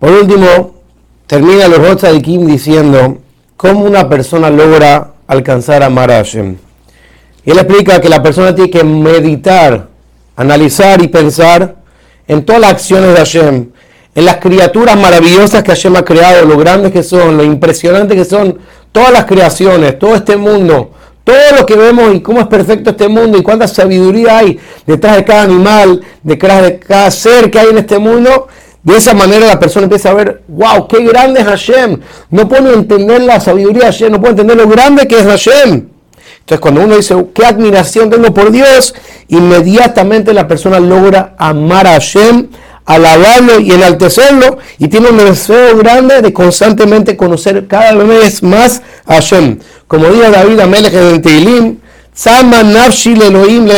Por último, termina los de Kim diciendo cómo una persona logra alcanzar a amar a Hashem. Y él explica que la persona tiene que meditar, analizar y pensar en todas las acciones de Hashem, en las criaturas maravillosas que Hashem ha creado, lo grandes que son, lo impresionantes que son todas las creaciones, todo este mundo, todo lo que vemos y cómo es perfecto este mundo y cuánta sabiduría hay detrás de cada animal, detrás de cada ser que hay en este mundo. De esa manera la persona empieza a ver, wow, qué grande es Hashem. No puede entender la sabiduría de Hashem, no puede entender lo grande que es Hashem. Entonces cuando uno dice, qué admiración tengo por Dios, inmediatamente la persona logra amar a Hashem, alabarlo y enaltecerlo y tiene un deseo grande de constantemente conocer cada vez más Hashem. Como dijo David Amelech en Teilim, nafshi Elohim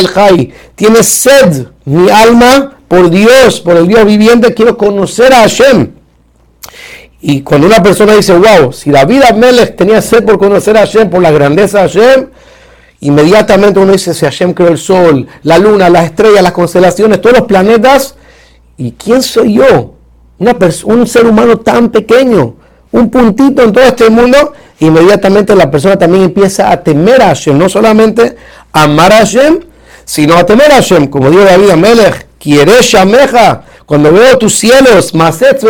Tiene sed mi alma por Dios, por el Dios viviente, quiero conocer a Hashem. Y cuando una persona dice, wow, si David Amelech tenía sed por conocer a Hashem, por la grandeza de Hashem, inmediatamente uno dice, si Hashem creó el sol, la luna, las estrellas, las constelaciones, todos los planetas, ¿y quién soy yo? Una un ser humano tan pequeño, un puntito en todo este mundo, inmediatamente la persona también empieza a temer a Hashem, no solamente amar a Hashem, sino a temer a Hashem, como dijo David Amelech, shameja, cuando veo tus cielos, maset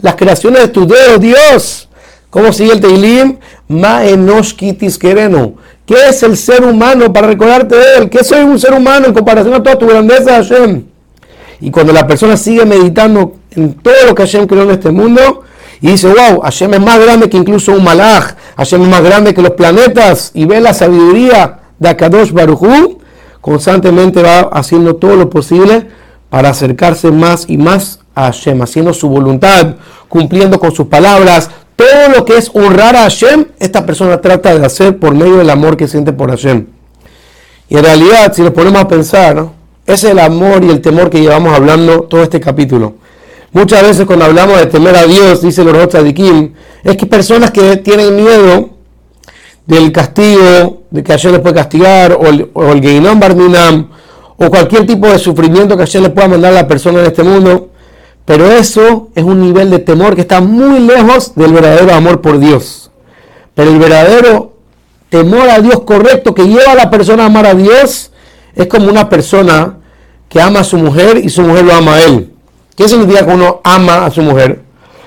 las creaciones de tu dedo, Dios. ¿Cómo sigue el Teilim? Enoshkitis quereno. ¿Qué es el ser humano para recordarte de él? ¿Qué soy un ser humano en comparación a toda tu grandeza, Hashem? Y cuando la persona sigue meditando en todo lo que Hashem creó en este mundo, y dice, wow, Hashem es más grande que incluso un malach, Hashem es más grande que los planetas, y ve la sabiduría de Akadosh Baruchu, constantemente va haciendo todo lo posible para acercarse más y más a Hashem, haciendo su voluntad, cumpliendo con sus palabras. Todo lo que es honrar a Hashem, esta persona trata de hacer por medio del amor que siente por Hashem. Y en realidad, si nos ponemos a pensar, es el amor y el temor que llevamos hablando todo este capítulo. Muchas veces cuando hablamos de temer a Dios, dice los Kim, es que personas que tienen miedo del castigo, de que Hashem les puede castigar, o el, o el Barminam, o cualquier tipo de sufrimiento que Hashem le pueda mandar a la persona en este mundo, pero eso es un nivel de temor que está muy lejos del verdadero amor por Dios. Pero el verdadero temor a Dios correcto que lleva a la persona a amar a Dios es como una persona que ama a su mujer y su mujer lo ama a él. ¿Qué significa que uno ama a su mujer?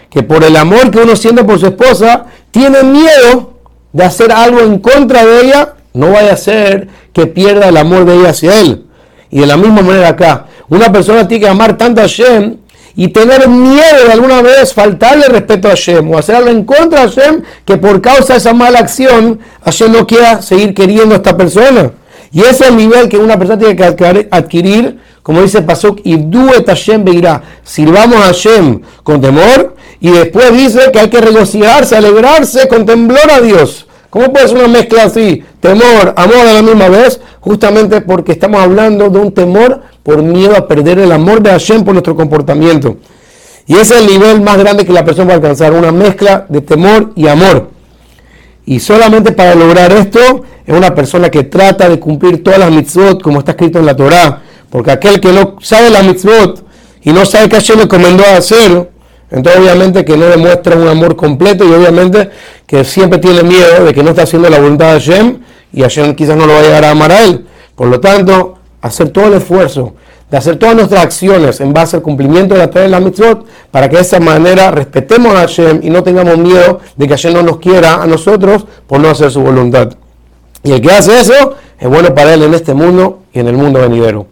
Que por el amor que uno siente por su esposa, tiene miedo de hacer algo en contra de ella, no vaya a ser que pierda el amor de ella hacia él. Y de la misma manera acá, una persona tiene que amar tanto a Hashem y tener miedo de alguna vez faltarle respeto a Hashem o hacer algo en contra de Hashem que por causa de esa mala acción Hashem no quiera seguir queriendo a esta persona. Y ese es el nivel que una persona tiene que adquirir, como dice Pasuk, y duet Hashem beirá. Sirvamos a Hashem con temor y después dice que hay que regocijarse, alegrarse con temblor a Dios. ¿Cómo puede ser una mezcla así? Temor, amor a la misma vez, justamente porque estamos hablando de un temor por miedo a perder el amor de Hashem por nuestro comportamiento. Y ese es el nivel más grande que la persona va a alcanzar, una mezcla de temor y amor. Y solamente para lograr esto es una persona que trata de cumplir todas las mitzvot como está escrito en la Torah. Porque aquel que no sabe la mitzvot y no sabe qué Hashem le comendó a hacer, entonces obviamente que no demuestra un amor completo y obviamente que siempre tiene miedo de que no está haciendo la voluntad de Hashem y Hashem quizás no lo va a llegar a amar a él. Por lo tanto, hacer todo el esfuerzo de hacer todas nuestras acciones en base al cumplimiento de la Torah de la mitzvot, para que de esa manera respetemos a Hashem y no tengamos miedo de que Hashem no nos quiera a nosotros por no hacer su voluntad. Y el que hace eso es bueno para él en este mundo y en el mundo venidero.